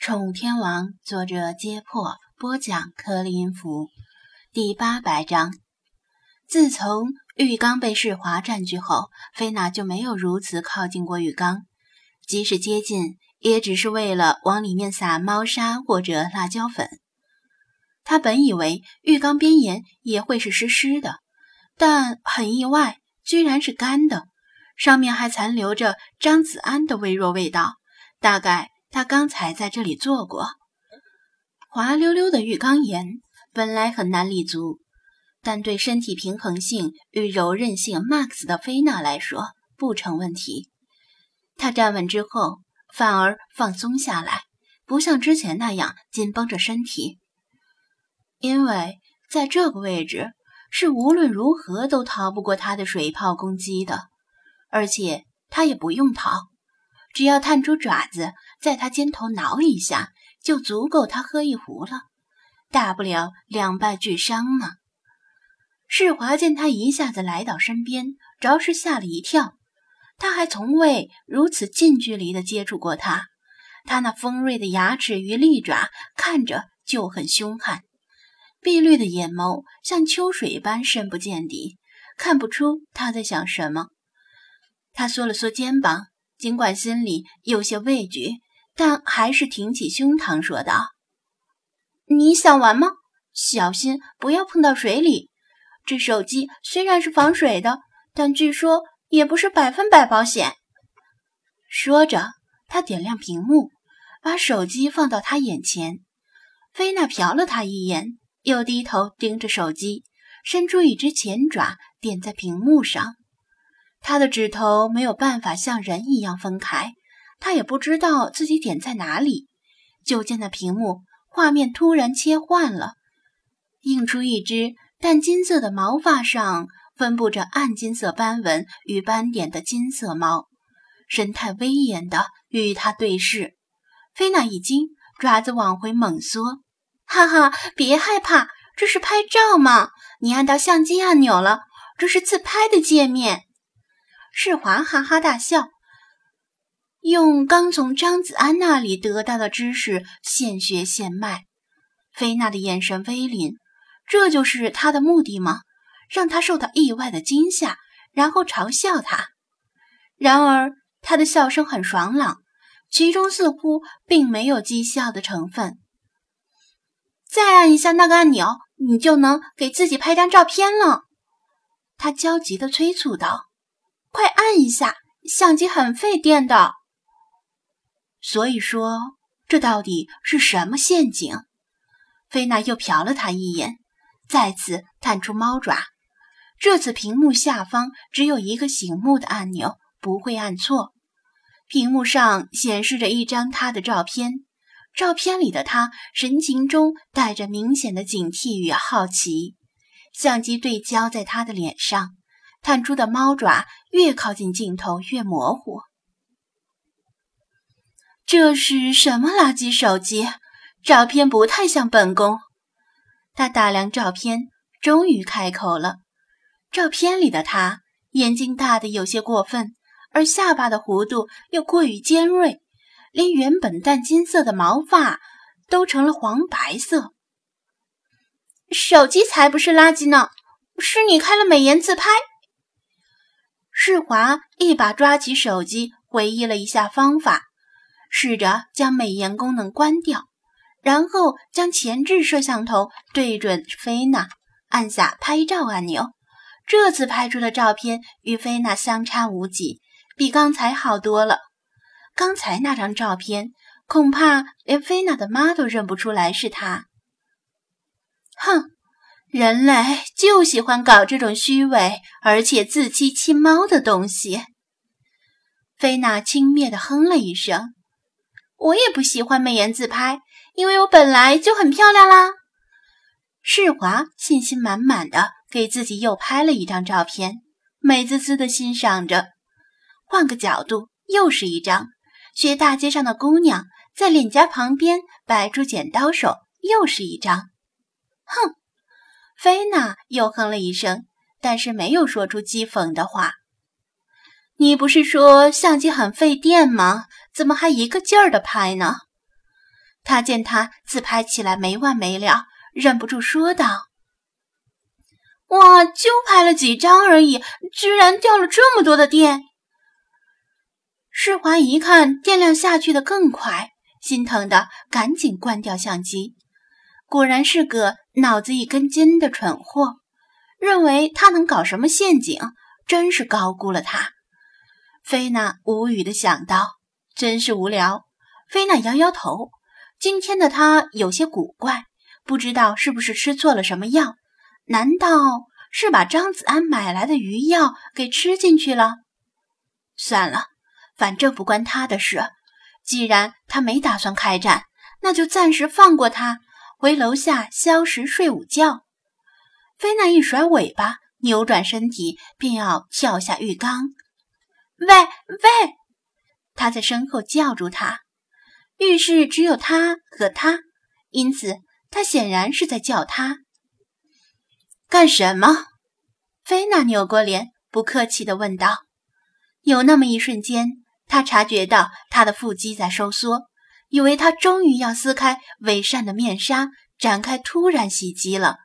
宠物天王作者揭破播讲克林福第八百章。自从浴缸被世华占据后，菲娜就没有如此靠近过浴缸，即使接近，也只是为了往里面撒猫砂或者辣椒粉。他本以为浴缸边沿也会是湿湿的，但很意外，居然是干的，上面还残留着张子安的微弱味道，大概。他刚才在这里坐过，滑溜溜的浴缸沿本来很难立足，但对身体平衡性与柔韧性 max 的菲娜来说不成问题。她站稳之后，反而放松下来，不像之前那样紧绷着身体，因为在这个位置是无论如何都逃不过他的水泡攻击的，而且他也不用逃。只要探出爪子，在他肩头挠一下，就足够他喝一壶了。大不了两败俱伤嘛。世华见他一下子来到身边，着实吓了一跳。他还从未如此近距离的接触过他。他那锋锐的牙齿与利爪看着就很凶悍，碧绿的眼眸像秋水般深不见底，看不出他在想什么。他缩了缩肩膀。尽管心里有些畏惧，但还是挺起胸膛说道：“你想玩吗？小心不要碰到水里。这手机虽然是防水的，但据说也不是百分百保险。”说着，他点亮屏幕，把手机放到他眼前。菲娜瞟了他一眼，又低头盯着手机，伸出一只前爪点在屏幕上。他的指头没有办法像人一样分开，他也不知道自己点在哪里。就见那屏幕画面突然切换了，映出一只淡金色的毛发上分布着暗金色斑纹与斑点的金色猫，神态威严的与他对视。菲娜一惊，爪子往回猛缩：“哈哈，别害怕，这是拍照嘛？你按到相机按钮了，这是自拍的界面。”世华哈哈大笑，用刚从张子安那里得到的知识现学现卖。菲娜的眼神微凛，这就是他的目的吗？让他受到意外的惊吓，然后嘲笑他。然而他的笑声很爽朗，其中似乎并没有讥笑的成分。再按一下那个按钮，你就能给自己拍张照片了。他焦急地催促道。快按一下，相机很费电的。所以说，这到底是什么陷阱？菲娜又瞟了他一眼，再次探出猫爪。这次屏幕下方只有一个醒目的按钮，不会按错。屏幕上显示着一张他的照片，照片里的他神情中带着明显的警惕与好奇。相机对焦在他的脸上。探出的猫爪越靠近镜头越模糊。这是什么垃圾手机？照片不太像本宫。他打量照片，终于开口了。照片里的他眼睛大的有些过分，而下巴的弧度又过于尖锐，连原本淡金色的毛发都成了黄白色。手机才不是垃圾呢，是你开了美颜自拍。世华一把抓起手机，回忆了一下方法，试着将美颜功能关掉，然后将前置摄像头对准菲娜，按下拍照按钮。这次拍出的照片与菲娜相差无几，比刚才好多了。刚才那张照片，恐怕连菲娜的妈都认不出来是她。哼。人类就喜欢搞这种虚伪而且自欺欺猫的东西。菲娜轻蔑地哼了一声：“我也不喜欢美颜自拍，因为我本来就很漂亮啦。”世华信心满满的给自己又拍了一张照片，美滋滋的欣赏着。换个角度，又是一张，学大街上的姑娘在脸颊旁边摆出剪刀手，又是一张。哼！菲娜又哼了一声，但是没有说出讥讽的话。你不是说相机很费电吗？怎么还一个劲儿的拍呢？他见他自拍起来没完没了，忍不住说道：“哇，就拍了几张而已，居然掉了这么多的电！”世华一看电量下去的更快，心疼的赶紧关掉相机。果然是个脑子一根筋的蠢货，认为他能搞什么陷阱，真是高估了他。菲娜无语的想到：“真是无聊。”菲娜摇摇头，今天的她有些古怪，不知道是不是吃错了什么药？难道是把张子安买来的鱼药给吃进去了？算了，反正不关他的事。既然他没打算开战，那就暂时放过他。回楼下消食睡午觉。菲娜一甩尾巴，扭转身体，便要跳下浴缸。喂喂！他在身后叫住他。浴室只有他和他，因此他显然是在叫他。干什么？菲娜扭过脸，不客气地问道。有那么一瞬间，他察觉到他的腹肌在收缩。以为他终于要撕开伪善的面纱，展开突然袭击了。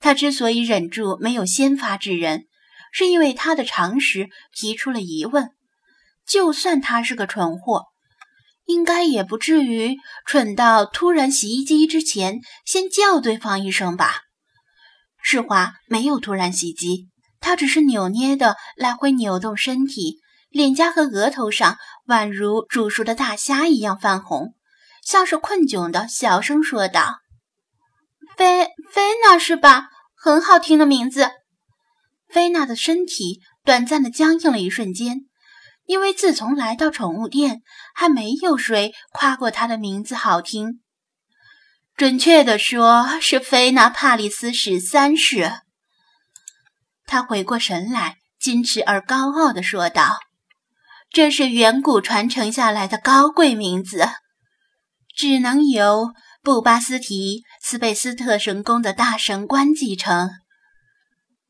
他之所以忍住没有先发制人，是因为他的常识提出了疑问：就算他是个蠢货，应该也不至于蠢到突然袭击之前先叫对方一声吧？世华没有突然袭击，他只是扭捏的来回扭动身体。脸颊和额头上宛如煮熟的大虾一样泛红，像是困窘的小声说道：“菲菲娜是吧？很好听的名字。”菲娜的身体短暂的僵硬了一瞬间，因为自从来到宠物店，还没有谁夸过她的名字好听。准确的说，是菲娜帕里斯十三世。他回过神来，矜持而高傲的说道。这是远古传承下来的高贵名字，只能由布巴斯提斯贝斯特神宫的大神官继承。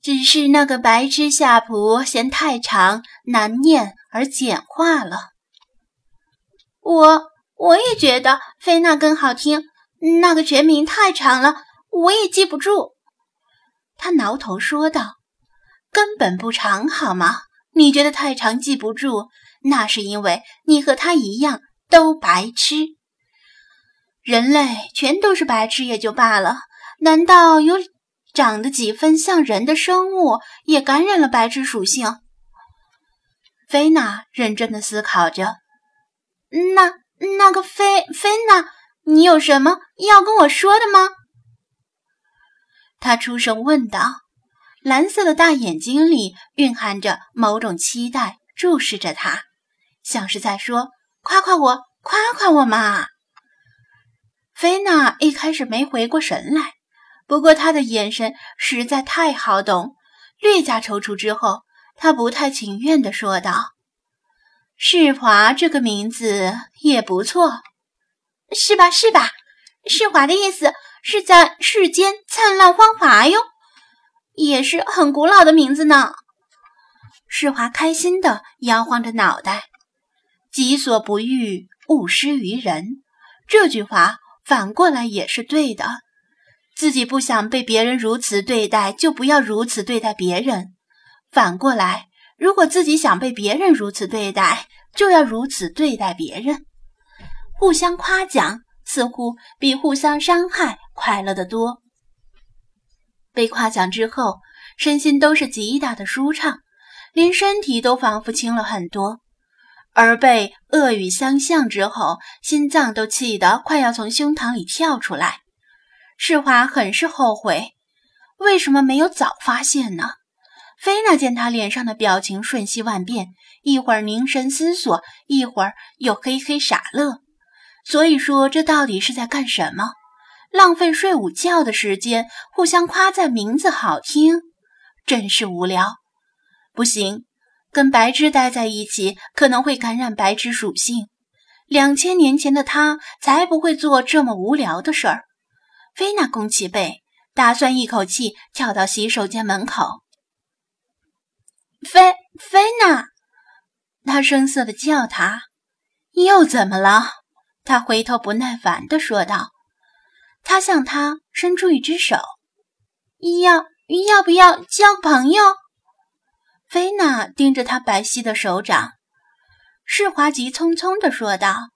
只是那个白痴下仆嫌太长难念而简化了。我我也觉得菲娜更好听，那个全名太长了，我也记不住。他挠头说道：“根本不长，好吗？你觉得太长记不住？”那是因为你和他一样都白痴。人类全都是白痴也就罢了，难道有长得几分像人的生物也感染了白痴属性？菲娜认真的思考着。那那个菲菲娜，你有什么要跟我说的吗？他出声问道，蓝色的大眼睛里蕴含着某种期待，注视着他。像是在说：“夸夸我，夸夸我嘛！”菲娜一开始没回过神来，不过他的眼神实在太好懂，略加踌躇之后，他不太情愿地说道：“世华这个名字也不错，是吧？是吧？世华的意思是在世间灿烂芳华哟，也是很古老的名字呢。”世华开心地摇晃着脑袋。己所不欲，勿施于人。这句话反过来也是对的。自己不想被别人如此对待，就不要如此对待别人。反过来，如果自己想被别人如此对待，就要如此对待别人。互相夸奖，似乎比互相伤害快乐得多。被夸奖之后，身心都是极大的舒畅，连身体都仿佛轻了很多。而被恶语相向之后，心脏都气得快要从胸膛里跳出来。世华很是后悔，为什么没有早发现呢？菲娜见他脸上的表情瞬息万变，一会儿凝神思索，一会儿又嘿嘿傻乐。所以说，这到底是在干什么？浪费睡午觉的时间，互相夸赞名字好听，真是无聊。不行。跟白痴待在一起，可能会感染白痴属性。两千年前的他才不会做这么无聊的事儿。菲娜弓起背，打算一口气跳到洗手间门口。菲菲娜，他生涩的叫他，又怎么了？他回头不耐烦地说道。他向他伸出一只手，要要不要交朋友？菲娜盯着他白皙的手掌，世华急匆匆地说道：“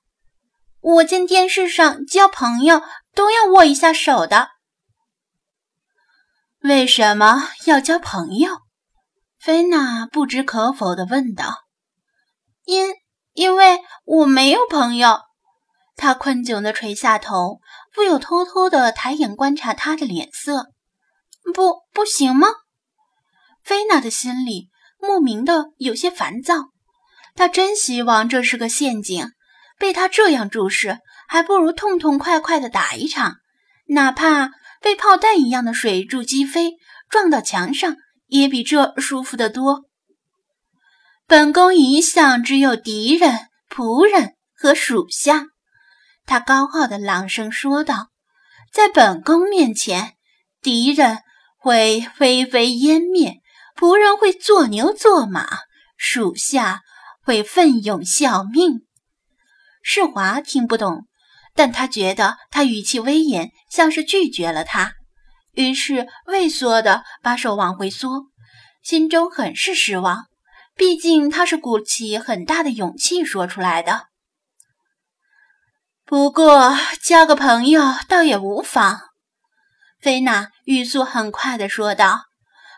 我见电视上交朋友都要握一下手的。”为什么要交朋友？菲娜不知可否地问道。“因因为我没有朋友。”他困窘地垂下头，不由偷偷地抬眼观察他的脸色。“不，不行吗？”菲娜的心里莫名的有些烦躁。她真希望这是个陷阱，被他这样注视，还不如痛痛快快地打一场，哪怕……被炮弹一样的水柱击飞，撞到墙上，也比这舒服得多。本宫一向只有敌人、仆人和属下，他高傲的朗声说道：“在本宫面前，敌人会灰飞烟灭，仆人会做牛做马，属下会奋勇效命。”世华听不懂。但他觉得他语气威严，像是拒绝了他，于是畏缩的把手往回缩，心中很是失望。毕竟他是鼓起很大的勇气说出来的。不过交个朋友倒也无妨。菲娜语速很快的说道，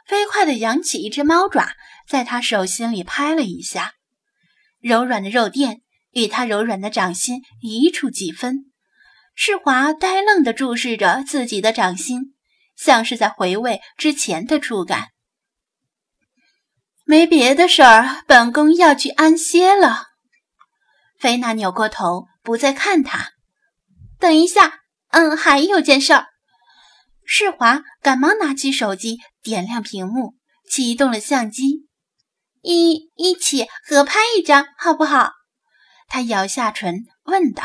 飞快的扬起一只猫爪，在他手心里拍了一下，柔软的肉垫与他柔软的掌心一触即分。世华呆愣地注视着自己的掌心，像是在回味之前的触感。没别的事儿，本宫要去安歇了。菲娜扭过头，不再看他。等一下，嗯，还有件事儿。世华赶忙拿起手机，点亮屏幕，启动了相机，一一起合拍一张，好不好？他咬下唇，问道。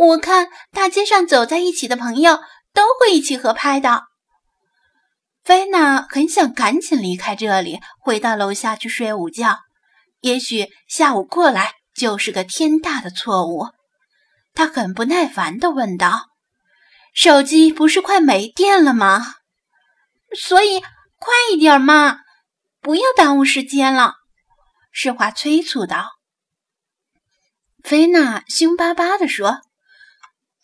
我看大街上走在一起的朋友都会一起合拍的。菲娜很想赶紧离开这里，回到楼下去睡午觉。也许下午过来就是个天大的错误。她很不耐烦地问道：“手机不是快没电了吗？所以快一点嘛，不要耽误时间了。”世华催促道。菲娜凶巴巴地说。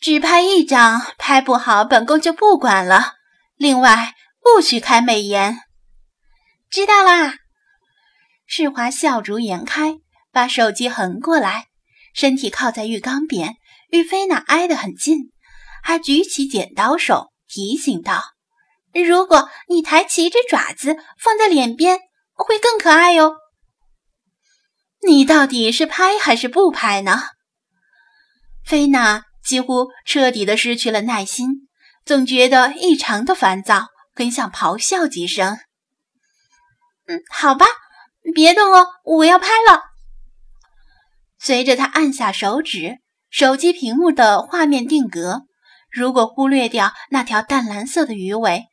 只拍一张，拍不好，本宫就不管了。另外，不许开美颜。知道啦。世华笑逐颜开，把手机横过来，身体靠在浴缸边，与菲娜挨得很近，还举起剪刀手，提醒道：“如果你抬起一只爪子放在脸边，会更可爱哟。”你到底是拍还是不拍呢？菲娜。几乎彻底的失去了耐心，总觉得异常的烦躁，很想咆哮几声。嗯，好吧，别动哦，我要拍了。随着他按下手指，手机屏幕的画面定格，如果忽略掉那条淡蓝色的鱼尾，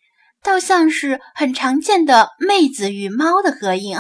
倒像是很常见的妹子与猫的合影。